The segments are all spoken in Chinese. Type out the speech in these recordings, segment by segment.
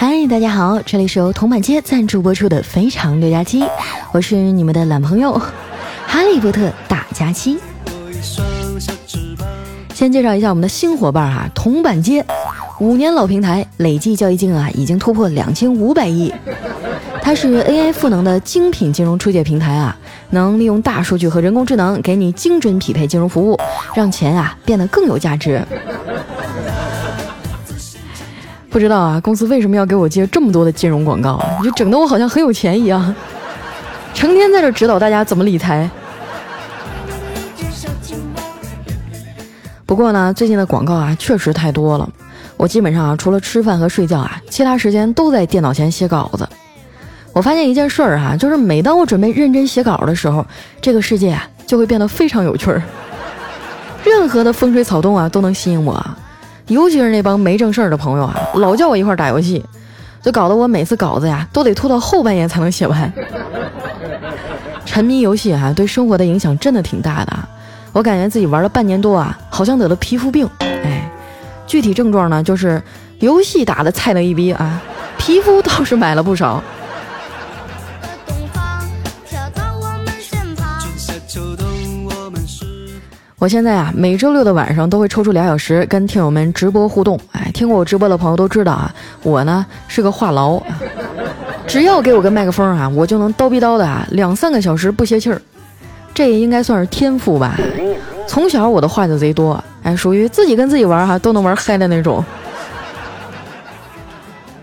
嗨，大家好，这里是由铜板街赞助播出的《非常六加七》，我是你们的懒朋友哈利波特大假期。先介绍一下我们的新伙伴哈，铜板街，五年老平台，累计交易金额啊已经突破两千五百亿。它是 AI 赋能的精品金融出借平台啊，能利用大数据和人工智能给你精准匹配金融服务，让钱啊变得更有价值。不知道啊，公司为什么要给我接这么多的金融广告？你就整得我好像很有钱一样，成天在这指导大家怎么理财。不过呢，最近的广告啊确实太多了，我基本上啊除了吃饭和睡觉啊，其他时间都在电脑前写稿子。我发现一件事儿哈，就是每当我准备认真写稿的时候，这个世界啊就会变得非常有趣儿，任何的风吹草动啊都能吸引我。尤其是那帮没正事儿的朋友啊，老叫我一块儿打游戏，就搞得我每次稿子呀都得拖到后半夜才能写完。沉迷游戏哈，对生活的影响真的挺大的。我感觉自己玩了半年多啊，好像得了皮肤病。哎，具体症状呢，就是游戏打的菜了一逼啊，皮肤倒是买了不少。我现在啊，每周六的晚上都会抽出俩小时跟听友们直播互动。哎，听过我直播的朋友都知道啊，我呢是个话痨，只要给我个麦克风啊，我就能叨逼叨的啊两三个小时不歇气儿。这也应该算是天赋吧。从小我的话就贼多，哎，属于自己跟自己玩哈都能玩嗨的那种。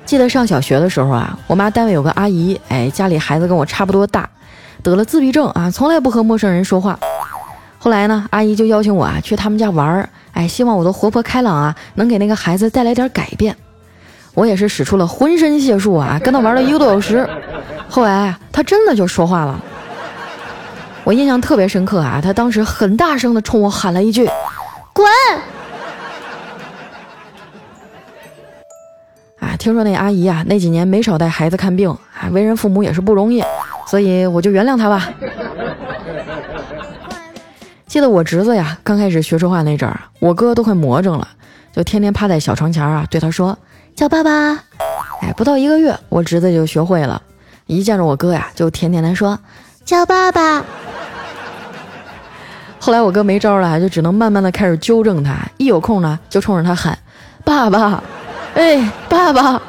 记得上小学的时候啊，我妈单位有个阿姨，哎，家里孩子跟我差不多大，得了自闭症啊，从来不和陌生人说话。后来呢，阿姨就邀请我啊去他们家玩儿，哎，希望我的活泼开朗啊能给那个孩子带来点改变。我也是使出了浑身解数啊，跟他玩了一个多小时。后来他真的就说话了，我印象特别深刻啊，他当时很大声的冲我喊了一句：“滚！”啊，听说那阿姨啊那几年没少带孩子看病啊，为人父母也是不容易，所以我就原谅他吧。记得我侄子呀，刚开始学说话那阵儿，我哥都快魔怔了，就天天趴在小床前啊，对他说叫爸爸。哎，不到一个月，我侄子就学会了，一见着我哥呀，就甜甜的说叫爸爸。后来我哥没招了，就只能慢慢的开始纠正他，一有空呢，就冲着他喊爸爸，哎，爸爸。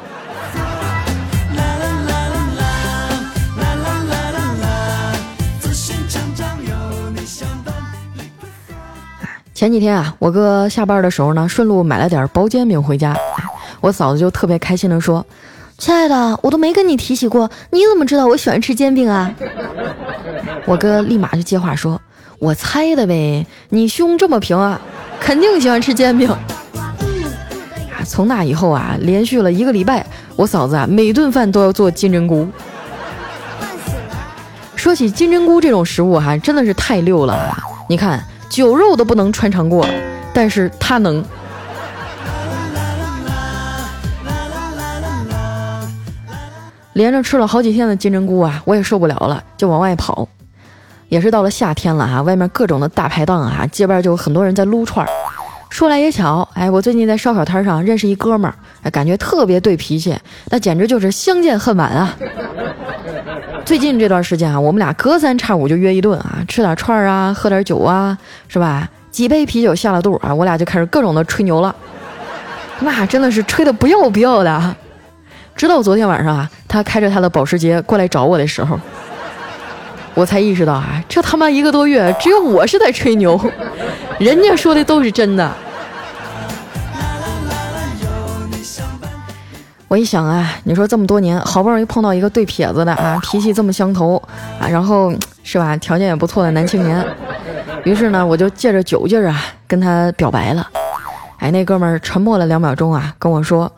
前几天啊，我哥下班的时候呢，顺路买了点薄煎饼回家。我嫂子就特别开心的说：“亲爱的，我都没跟你提起过，你怎么知道我喜欢吃煎饼啊？” 我哥立马就接话说：“我猜的呗，你胸这么平啊，肯定喜欢吃煎饼。”从那以后啊，连续了一个礼拜，我嫂子啊每顿饭都要做金针菇。说起金针菇这种食物哈，真的是太溜了，你看。酒肉都不能穿肠过，但是他能。连着吃了好几天的金针菇啊，我也受不了了，就往外跑。也是到了夏天了哈，外面各种的大排档啊，街边就有很多人在撸串儿。说来也巧，哎，我最近在烧烤摊上认识一哥们儿，哎，感觉特别对脾气，那简直就是相见恨晚啊。最近这段时间啊，我们俩隔三差五就约一顿啊，吃点串儿啊，喝点酒啊，是吧？几杯啤酒下了肚啊，我俩就开始各种的吹牛了。那真的是吹的不要不要的。直到昨天晚上啊，他开着他的保时捷过来找我的时候，我才意识到啊，这他妈一个多月只有我是在吹牛，人家说的都是真的。我一想啊，你说这么多年好不容易碰到一个对撇子的啊，脾气这么相投啊，然后是吧，条件也不错的男青年，于是呢，我就借着酒劲儿啊，跟他表白了。哎，那哥们儿沉默了两秒钟啊，跟我说：“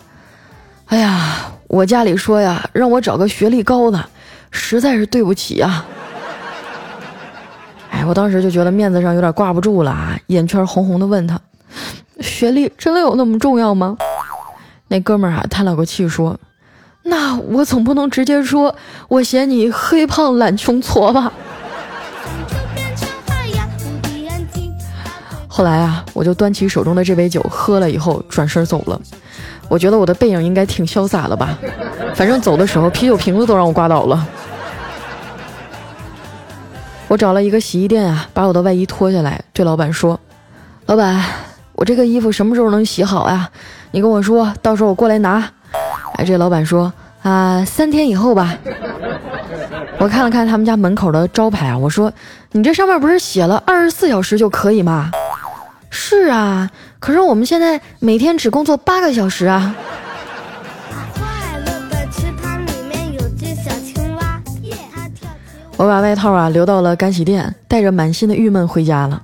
哎呀，我家里说呀，让我找个学历高的，实在是对不起啊。”哎，我当时就觉得面子上有点挂不住了啊，眼圈红红的，问他：“学历真的有那么重要吗？”那哥们儿啊叹了口气说：“那我总不能直接说我嫌你黑胖懒穷矬吧。”后来啊，我就端起手中的这杯酒喝了以后，转身走了。我觉得我的背影应该挺潇洒的吧，反正走的时候啤酒瓶子都让我刮倒了。我找了一个洗衣店啊，把我的外衣脱下来，对老板说：“老板，我这个衣服什么时候能洗好呀？你跟我说，到时候我过来拿。”哎，这老板说：“啊，三天以后吧。”我看了看他们家门口的招牌啊，我说：“你这上面不是写了二十四小时就可以吗？”是啊，可是我们现在每天只工作八个小时啊。我把外套啊留到了干洗店，带着满心的郁闷回家了。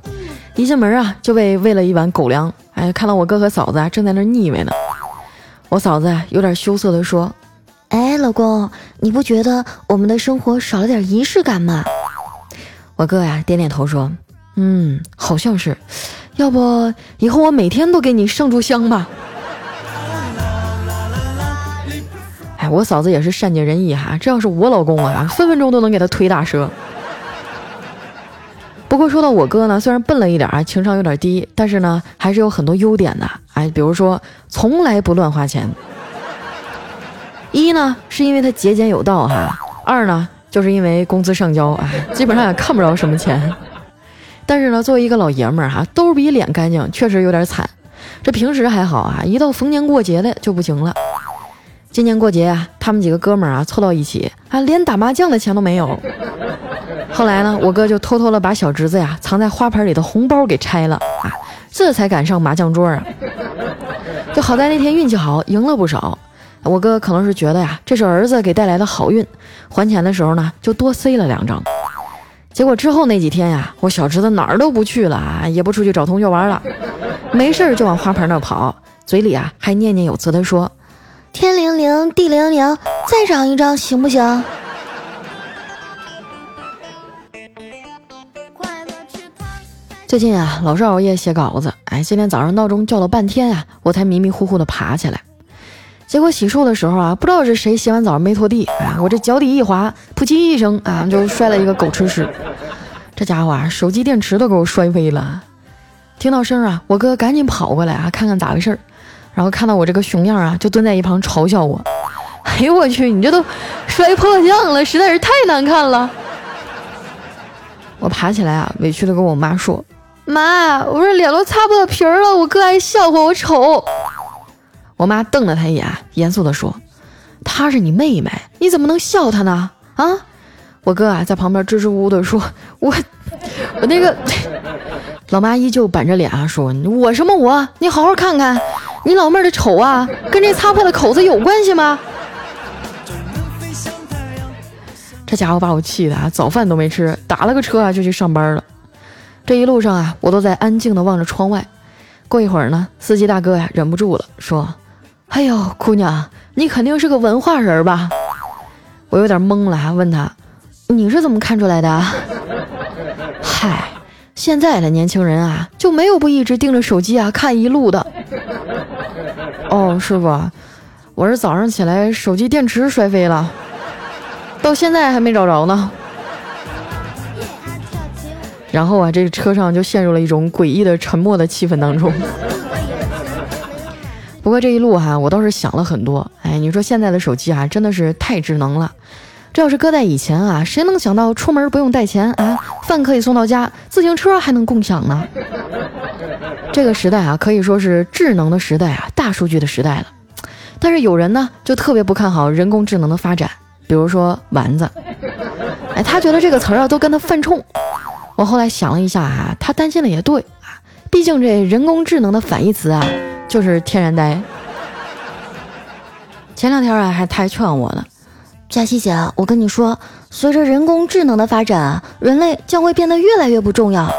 一进门啊就被喂了一碗狗粮。哎，看到我哥和嫂子啊正在那腻歪呢。我嫂子有点羞涩地说：“哎，老公，你不觉得我们的生活少了点仪式感吗？”我哥呀点点头说：“嗯，好像是。要不以后我每天都给你上炷香吧。”我嫂子也是善解人意哈，这要是我老公啊，分分钟都能给他推大车。不过说到我哥呢，虽然笨了一点啊，情商有点低，但是呢，还是有很多优点的。哎，比如说从来不乱花钱。一呢，是因为他节俭有道哈；二呢，就是因为工资上交，哎，基本上也看不着什么钱。但是呢，作为一个老爷们儿哈，兜比脸干净，确实有点惨。这平时还好啊，一到逢年过节的就不行了。今年过节啊，他们几个哥们儿啊凑到一起啊，连打麻将的钱都没有。后来呢，我哥就偷偷的把小侄子呀藏在花盆里的红包给拆了啊，这才敢上麻将桌啊。就好在那天运气好，赢了不少。我哥可能是觉得呀，这是儿子给带来的好运，还钱的时候呢就多塞了两张。结果之后那几天呀，我小侄子哪儿都不去了啊，也不出去找同学玩了，没事就往花盆那跑，嘴里啊还念念有词的说。天灵灵，地灵灵，再长一张行不行？最近啊，老是熬夜写稿子。哎，今天早上闹钟叫了半天啊，我才迷迷糊糊的爬起来。结果洗漱的时候啊，不知道是谁洗完澡没拖地，啊，我这脚底一滑，噗叽一声啊，就摔了一个狗吃屎。这家伙啊，手机电池都给我摔飞了。听到声啊，我哥赶紧跑过来啊，看看咋回事儿。然后看到我这个熊样啊，就蹲在一旁嘲笑我。哎呦我去，你这都摔破相了，实在是太难看了。我爬起来啊，委屈的跟我妈说：“妈，我这脸都擦破皮了，我哥还笑话我丑。”我妈瞪了他一眼，严肃的说：“她是你妹妹，你怎么能笑她呢？”啊！我哥啊在旁边支支吾吾的说：“ 我我那个。”老妈依旧板着脸啊说：“我什么我？你好好看看。”你老妹儿的丑啊，跟这擦破的口子有关系吗？这家伙把我气的啊，早饭都没吃，打了个车啊就去上班了。这一路上啊，我都在安静的望着窗外。过一会儿呢，司机大哥呀忍不住了，说：“哎呦，姑娘，你肯定是个文化人吧？”我有点懵了，还问他：“你是怎么看出来的？”嗨，现在的年轻人啊，就没有不一直盯着手机啊看一路的。哦，师傅，我是早上起来手机电池摔飞了，到现在还没找着呢。然后啊，这个车上就陷入了一种诡异的沉默的气氛当中。不过这一路哈，我倒是想了很多。哎，你说现在的手机啊，真的是太智能了。这要是搁在以前啊，谁能想到出门不用带钱啊，饭可以送到家，自行车还能共享呢？这个时代啊，可以说是智能的时代啊，大数据的时代了。但是有人呢，就特别不看好人工智能的发展，比如说丸子，哎，他觉得这个词儿啊都跟他犯冲。我后来想了一下啊，他担心的也对啊，毕竟这人工智能的反义词啊就是天然呆。前两天啊，还他还劝我呢，佳琪姐，我跟你说，随着人工智能的发展啊，人类将会变得越来越不重要，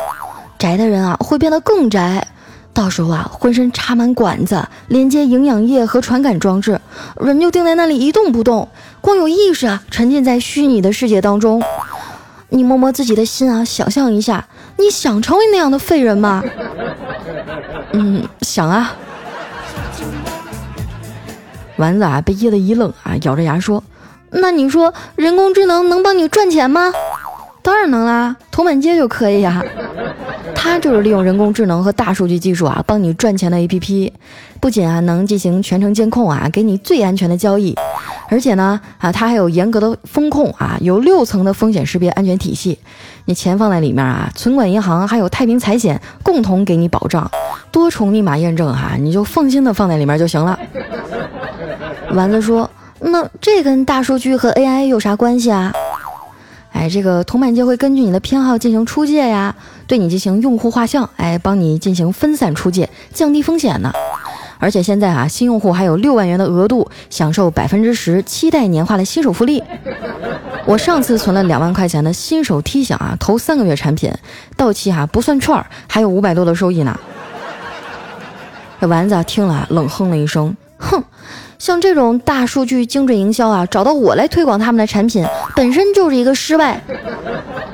宅的人啊会变得更宅。到时候啊，浑身插满管子，连接营养液和传感装置，人就定在那里一动不动，光有意识啊，沉浸在虚拟的世界当中。你摸摸自己的心啊，想象一下，你想成为那样的废人吗？嗯，想啊。丸子啊，被噎得一愣啊，咬着牙说：“那你说人工智能能帮你赚钱吗？当然能啦，投满街就可以呀。”它就是利用人工智能和大数据技术啊，帮你赚钱的 APP。不仅啊能进行全程监控啊，给你最安全的交易，而且呢啊它还有严格的风控啊，有六层的风险识别安全体系。你钱放在里面啊，存款银行还有太平财险共同给你保障，多重密码验证哈，你就放心的放在里面就行了。丸子说：“那这跟大数据和 AI 有啥关系啊？”哎，这个铜板街会根据你的偏好进行出借呀，对你进行用户画像，哎，帮你进行分散出借，降低风险呢。而且现在啊，新用户还有六万元的额度，享受百分之十期待年化的新手福利。我上次存了两万块钱的新手 T 享啊，头三个月产品到期哈不算券，还有五百多的收益呢。这丸子听了冷哼了一声，哼。像这种大数据精准营销啊，找到我来推广他们的产品，本身就是一个失败。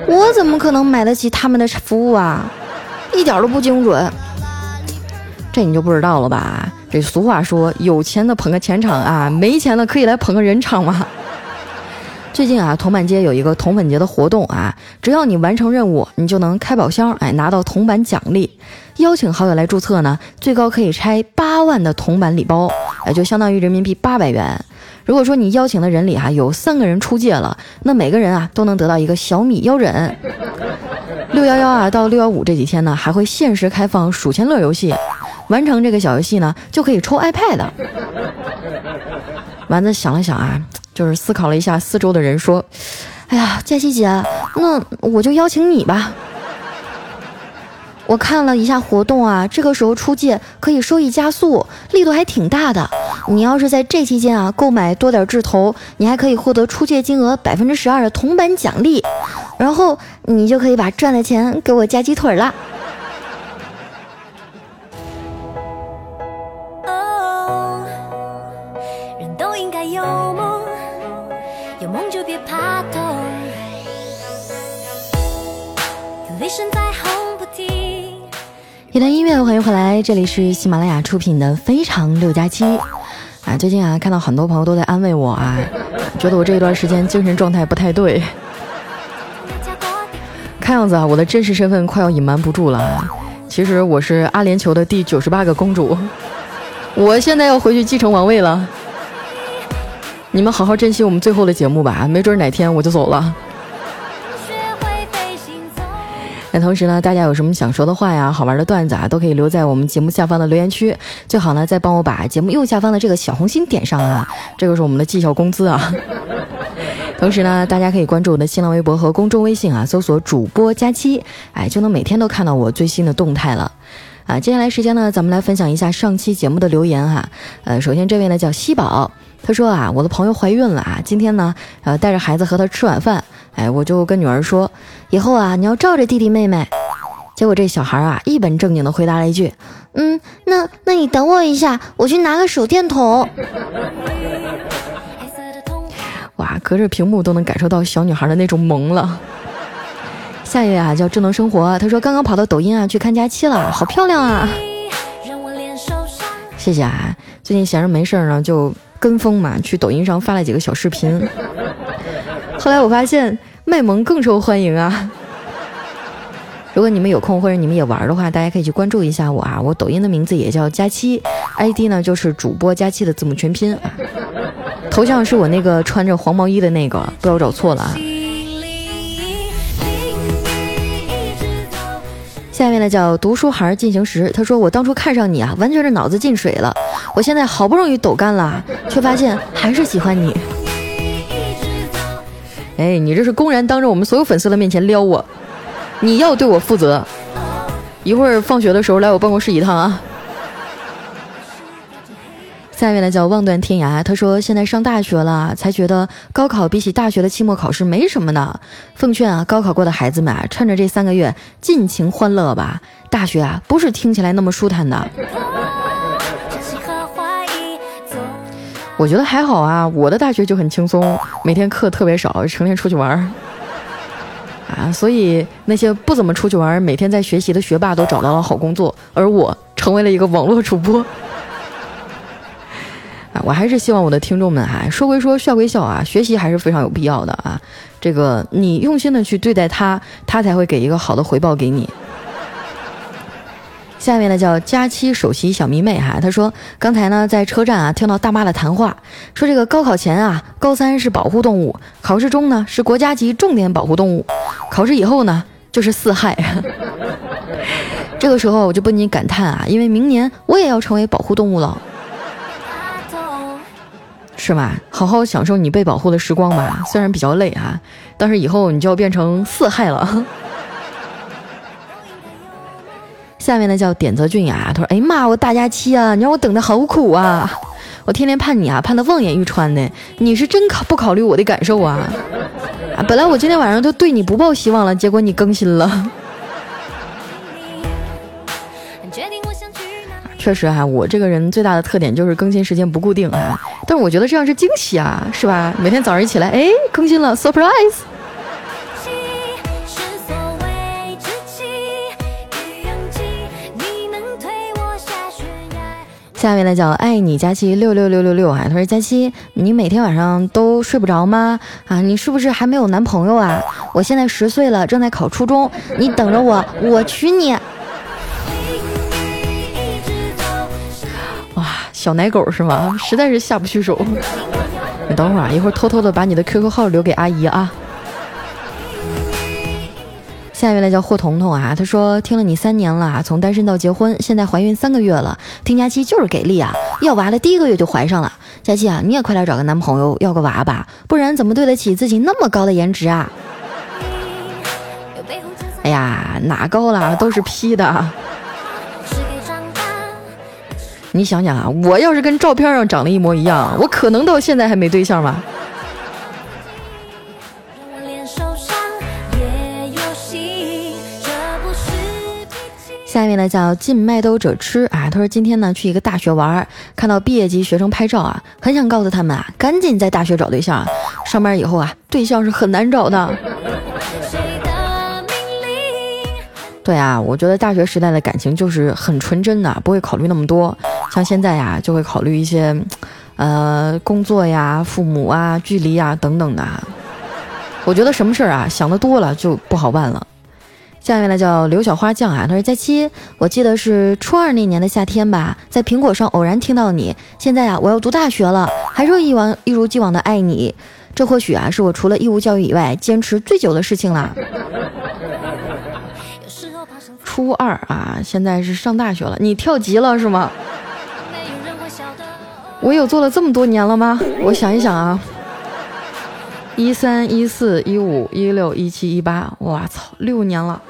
我怎么可能买得起他们的服务啊？一点都不精准。这你就不知道了吧？这俗话说，有钱的捧个钱场啊，没钱的可以来捧个人场吗。最近啊，铜板街有一个铜粉节的活动啊，只要你完成任务，你就能开宝箱，哎，拿到铜板奖励。邀请好友来注册呢，最高可以拆八万的铜板礼包，哎，就相当于人民币八百元。如果说你邀请的人里哈有三个人出借了，那每个人啊都能得到一个小米腰枕。六幺幺啊到六幺五这几天呢，还会限时开放数钱乐游戏，完成这个小游戏呢，就可以抽 iPad。丸子想了想啊。就是思考了一下四周的人，说：“哎呀，佳琪姐，那我就邀请你吧。我看了一下活动啊，这个时候出借可以收益加速，力度还挺大的。你要是在这期间啊购买多点智投，你还可以获得出借金额百分之十二的铜板奖励，然后你就可以把赚的钱给我加鸡腿了。”一段音乐，欢迎回来，这里是喜马拉雅出品的《非常六加七》啊。最近啊，看到很多朋友都在安慰我啊，觉得我这一段时间精神状态不太对。看样子啊，我的真实身份快要隐瞒不住了。其实我是阿联酋的第九十八个公主，我现在要回去继承王位了。你们好好珍惜我们最后的节目吧，没准哪天我就走了。那同时呢，大家有什么想说的话呀、好玩的段子啊，都可以留在我们节目下方的留言区。最好呢，再帮我把节目右下方的这个小红心点上啊，这个是我们的绩效工资啊。同时呢，大家可以关注我的新浪微博和公众微信啊，搜索主播佳期，哎，就能每天都看到我最新的动态了。啊，接下来时间呢，咱们来分享一下上期节目的留言哈。呃，首先这位呢叫西宝，他说啊，我的朋友怀孕了啊，今天呢，呃，带着孩子和他吃晚饭。哎，我就跟女儿说，以后啊，你要罩着弟弟妹妹。结果这小孩啊，一本正经的回答了一句：“嗯，那那你等我一下，我去拿个手电筒。”哇，隔着屏幕都能感受到小女孩的那种萌了。下一位啊，叫智能生活，他说刚刚跑到抖音啊去看假期了，好漂亮啊！谢谢啊，最近闲着没事儿呢，就跟风嘛，去抖音上发了几个小视频。后来我发现卖萌更受欢迎啊！如果你们有空或者你们也玩的话，大家可以去关注一下我啊！我抖音的名字也叫佳期，ID 呢就是主播佳期的字母全拼。头像是我那个穿着黄毛衣的那个，不要找错了啊！下面呢叫读书孩进行时，他说我当初看上你啊，完全是脑子进水了。我现在好不容易抖干了，却发现还是喜欢你。哎，你这是公然当着我们所有粉丝的面前撩我，你要对我负责。一会儿放学的时候来我办公室一趟啊。下面呢叫望断天涯，他说现在上大学了，才觉得高考比起大学的期末考试没什么呢。奉劝啊，高考过的孩子们啊，趁着这三个月尽情欢乐吧。大学啊，不是听起来那么舒坦的。我觉得还好啊，我的大学就很轻松，每天课特别少，成天出去玩儿啊，所以那些不怎么出去玩、每天在学习的学霸都找到了好工作，而我成为了一个网络主播啊。我还是希望我的听众们哈，说归说，笑归笑啊，学习还是非常有必要的啊。这个你用心的去对待他，他才会给一个好的回报给你。下面呢叫佳期首席小迷妹哈，她说刚才呢在车站啊听到大妈的谈话，说这个高考前啊高三是保护动物，考试中呢是国家级重点保护动物，考试以后呢就是四害。这个时候我就不禁感叹啊，因为明年我也要成为保护动物了，是吧？好好享受你被保护的时光吧，虽然比较累哈，但是以后你就要变成四害了。下面呢叫点泽俊雅，他说：“哎呀妈，我大假期啊，你让我等的好苦啊！我天天盼你啊，盼得望眼欲穿的。你是真考不考虑我的感受啊？啊，本来我今天晚上都对你不抱希望了，结果你更新了。确实啊，我这个人最大的特点就是更新时间不固定啊。但是我觉得这样是惊喜啊，是吧？每天早上一起来，哎，更新了，surprise。”下面呢叫爱你佳期六六六六六啊，他说佳期，你每天晚上都睡不着吗？啊，你是不是还没有男朋友啊？我现在十岁了，正在考初中，你等着我，我娶你。哇，小奶狗是吗？实在是下不去手。你等会儿啊，一会儿偷偷的把你的 QQ 号留给阿姨啊。下一位呢叫霍彤彤啊，他说听了你三年了，从单身到结婚，现在怀孕三个月了。听佳期就是给力啊，要娃的第一个月就怀上了。佳期啊，你也快点找个男朋友要个娃吧，不然怎么对得起自己那么高的颜值啊？哎呀，哪高了，都是 P 的。你想想啊，我要是跟照片上长得一模一样，我可能到现在还没对象吗？下面呢叫进麦兜者吃啊，他说今天呢去一个大学玩，看到毕业级学生拍照啊，很想告诉他们啊，赶紧在大学找对象，上班以后啊，对象是很难找的。对啊，我觉得大学时代的感情就是很纯真的，不会考虑那么多，像现在呀就会考虑一些，呃，工作呀、父母啊、距离啊等等的。我觉得什么事儿啊想的多了就不好办了。下面呢叫刘小花酱啊，他说佳期，我记得是初二那年的夏天吧，在苹果上偶然听到你。现在啊，我要读大学了，还是一往一如既往的爱你。这或许啊，是我除了义务教育以外坚持最久的事情了。初二啊，现在是上大学了，你跳级了是吗？我有做了这么多年了吗？我想一想啊。一三一四一五一六一七一八，我操，六年了。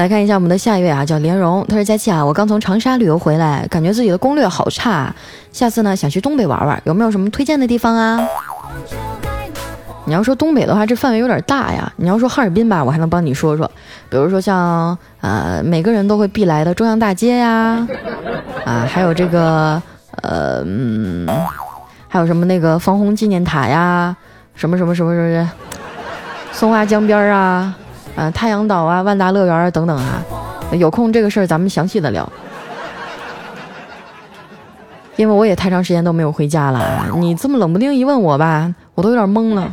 来看一下我们的下一位啊，叫莲蓉，他说佳琪啊，我刚从长沙旅游回来，感觉自己的攻略好差，下次呢想去东北玩玩，有没有什么推荐的地方啊？你要说东北的话，这范围有点大呀。你要说哈尔滨吧，我还能帮你说说，比如说像呃每个人都会必来的中央大街呀，啊还有这个呃嗯，还有什么那个防洪纪念塔呀，什么什么什么什么，松花江边啊，啊太阳岛啊，万达乐园啊等等啊。有空这个事儿咱们详细的聊，因为我也太长时间都没有回家了。你这么冷不丁一问我吧。我都有点懵了，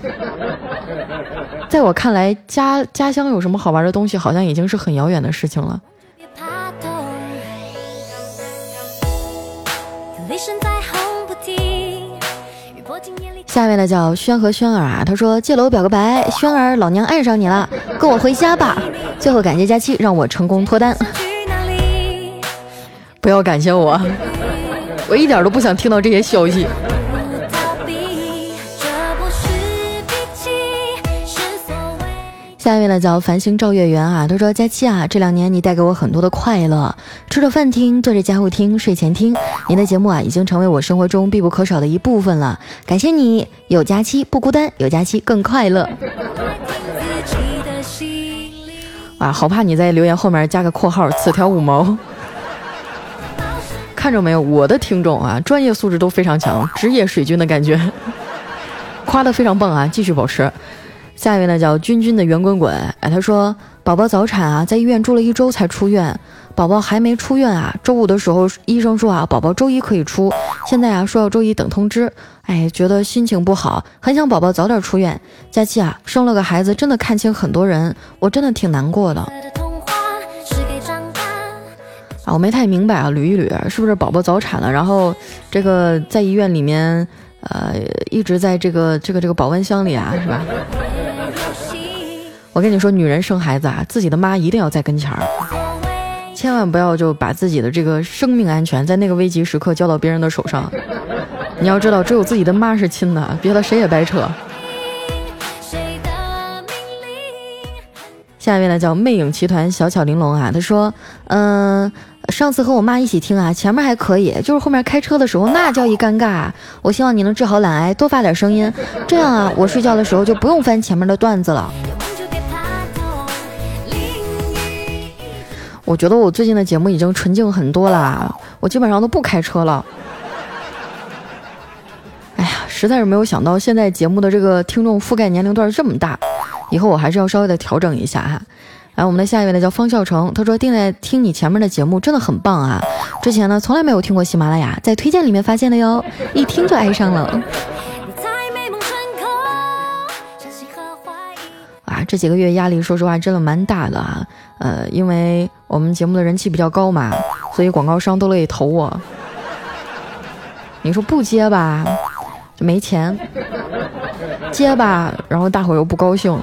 在我看来，家家乡有什么好玩的东西，好像已经是很遥远的事情了。下面的叫轩和轩儿啊，他说借楼表个白，轩儿老娘爱上你了，跟我回家吧。最后感谢佳期，让我成功脱单。不要感谢我，我一点都不想听到这些消息。下一位呢叫繁星照月圆啊，他说佳期啊，这两年你带给我很多的快乐，吃着饭听，做着家务听，睡前听，您的节目啊已经成为我生活中必不可少的一部分了。感谢你，有佳期不孤单，有佳期更快乐。啊，好怕你在留言后面加个括号，此条五毛。看着没有，我的听众啊，专业素质都非常强，职业水军的感觉，夸的非常棒啊，继续保持。下一位呢叫君君的圆滚滚，哎，他说宝宝早产啊，在医院住了一周才出院，宝宝还没出院啊，周五的时候医生说啊，宝宝周一可以出，现在啊说要周一等通知。哎，觉得心情不好，很想宝宝早点出院。佳期啊，生了个孩子，真的看清很多人，我真的挺难过的。啊，我没太明白啊，捋一捋，是不是宝宝早产了，然后这个在医院里面，呃，一直在这个这个这个保温箱里啊，是吧？我跟你说，女人生孩子啊，自己的妈一定要在跟前儿，千万不要就把自己的这个生命安全在那个危急时刻交到别人的手上。你要知道，只有自己的妈是亲的，别的谁也白扯。下一位呢叫魅影奇团小巧玲珑啊，他说，嗯，上次和我妈一起听啊，前面还可以，就是后面开车的时候那叫一尴尬。我希望你能治好懒癌，多发点声音，这样啊，我睡觉的时候就不用翻前面的段子了。我觉得我最近的节目已经纯净很多了，我基本上都不开车了。哎呀实在是没有想到，现在节目的这个听众覆盖年龄段这么大，以后我还是要稍微的调整一下哈。来，我们的下一位呢叫方笑成，他说定在听你前面的节目真的很棒啊，之前呢从来没有听过喜马拉雅，在推荐里面发现的哟，一听就爱上了。啊，这几个月压力说实话真的蛮大的啊，呃，因为我们节目的人气比较高嘛，所以广告商都乐意投我。你说不接吧？就没钱接吧，然后大伙又不高兴，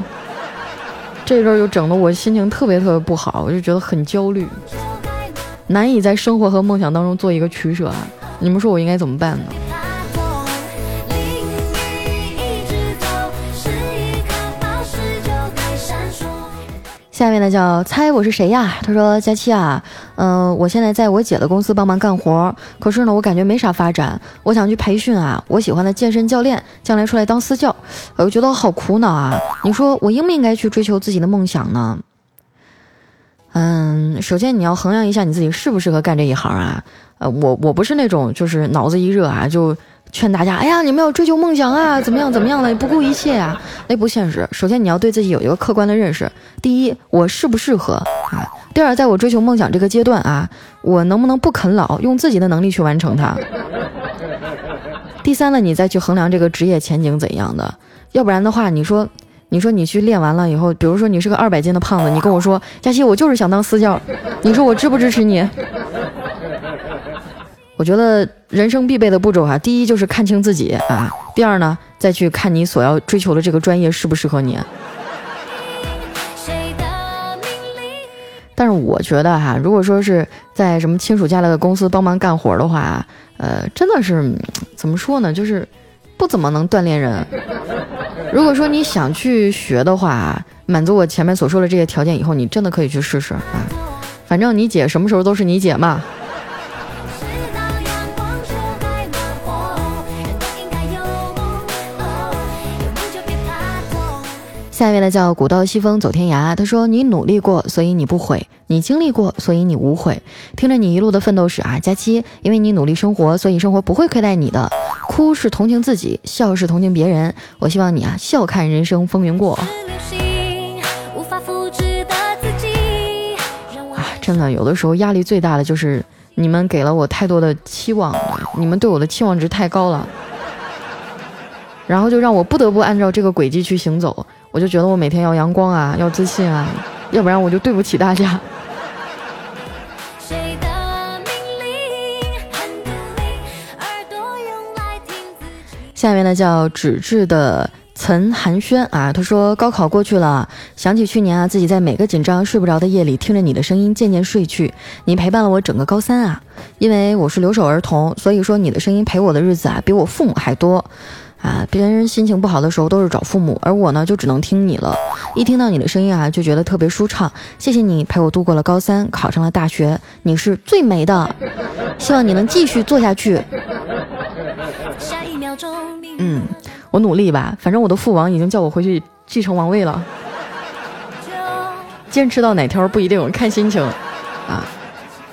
这阵儿又整得我心情特别特别不好，我就觉得很焦虑，难以在生活和梦想当中做一个取舍。你们说我应该怎么办呢？下面呢叫猜我是谁呀？他说佳期啊，嗯，我现在在我姐的公司帮忙干活，可是呢，我感觉没啥发展，我想去培训啊，我喜欢的健身教练，将来出来当私教，我觉得我好苦恼啊。你说我应不应该去追求自己的梦想呢？嗯，首先你要衡量一下你自己适不适合干这一行啊。呃，我我不是那种就是脑子一热啊就。劝大家，哎呀，你们要追求梦想啊，怎么样怎么样的，不顾一切啊，那不现实。首先你要对自己有一个客观的认识。第一，我适不适合啊？第二，在我追求梦想这个阶段啊，我能不能不啃老，用自己的能力去完成它？第三呢，你再去衡量这个职业前景怎样的。要不然的话，你说，你说你去练完了以后，比如说你是个二百斤的胖子，你跟我说，佳琪，我就是想当私教，你说我支不支持你？我觉得人生必备的步骤啊，第一就是看清自己啊，第二呢，再去看你所要追求的这个专业适不适合你。但是我觉得哈，如果说是在什么亲属家的公司帮忙干活的话，呃，真的是怎么说呢，就是不怎么能锻炼人。如果说你想去学的话，满足我前面所说的这些条件以后，你真的可以去试试啊。反正你姐什么时候都是你姐嘛。下一位呢叫古道西风走天涯，他说你努力过，所以你不悔；你经历过，所以你无悔。听着你一路的奋斗史啊，佳期，因为你努力生活，所以生活不会亏待你的。哭是同情自己，笑是同情别人。我希望你啊，笑看人生风云过。啊，真的，有的时候压力最大的就是你们给了我太多的期望，你们对我的期望值太高了，然后就让我不得不按照这个轨迹去行走。我就觉得我每天要阳光啊，要自信啊，要不然我就对不起大家。下面呢叫纸质的岑寒暄啊，他说高考过去了，想起去年啊自己在每个紧张睡不着的夜里听着你的声音渐渐睡去，你陪伴了我整个高三啊，因为我是留守儿童，所以说你的声音陪我的日子啊比我父母还多。啊，别人心情不好的时候都是找父母，而我呢就只能听你了。一听到你的声音啊，就觉得特别舒畅。谢谢你陪我度过了高三，考上了大学，你是最美的。希望你能继续做下去。嗯，我努力吧，反正我的父王已经叫我回去继承王位了。坚持到哪条不一定，看心情。啊，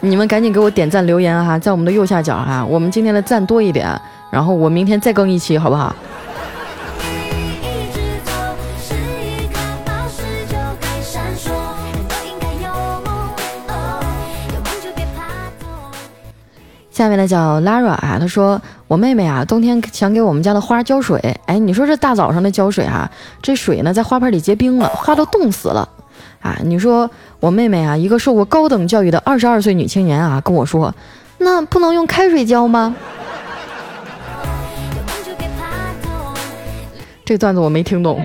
你们赶紧给我点赞留言哈，在我们的右下角哈，我们今天的赞多一点。然后我明天再更一期，好不好？下面呢叫 Lara 啊，她说我妹妹啊，冬天想给我们家的花浇水，哎，你说这大早上的浇水啊，这水呢在花盆里结冰了，花都冻死了啊！你说我妹妹啊，一个受过高等教育的二十二岁女青年啊，跟我说，那不能用开水浇吗？这段子我没听懂，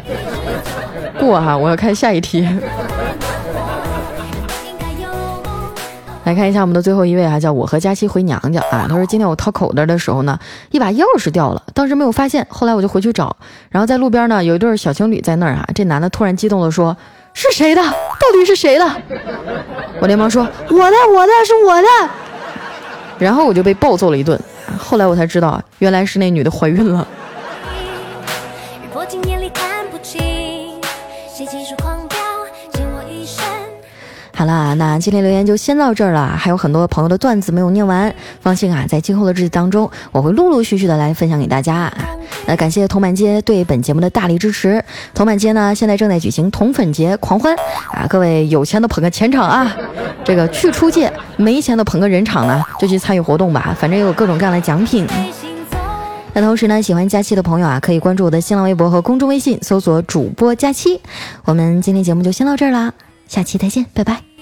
过哈，我要看下一题。来看一下我们的最后一位哈，叫我和佳期回娘家啊。他说今天我掏口袋的时候呢，一把钥匙掉了，当时没有发现，后来我就回去找，然后在路边呢有一对小情侣在那儿啊。这男的突然激动的说：“是谁的？到底是谁的？”我连忙说：“我的，我的是我的。”然后我就被暴揍了一顿。后来我才知道，原来是那女的怀孕了。好啦，那今天留言就先到这儿了。还有很多朋友的段子没有念完，放心啊，在今后的日子当中，我会陆陆续续的来分享给大家。那感谢铜板街对本节目的大力支持。铜板街呢，现在正在举行铜粉节狂欢啊！各位有钱的捧个钱场啊，这个去出界，没钱的捧个人场呢，就去参与活动吧，反正有各种各样的奖品。那同时呢，喜欢佳期的朋友啊，可以关注我的新浪微博和公众微信，搜索主播佳期。我们今天节目就先到这儿啦。下期再见，拜拜。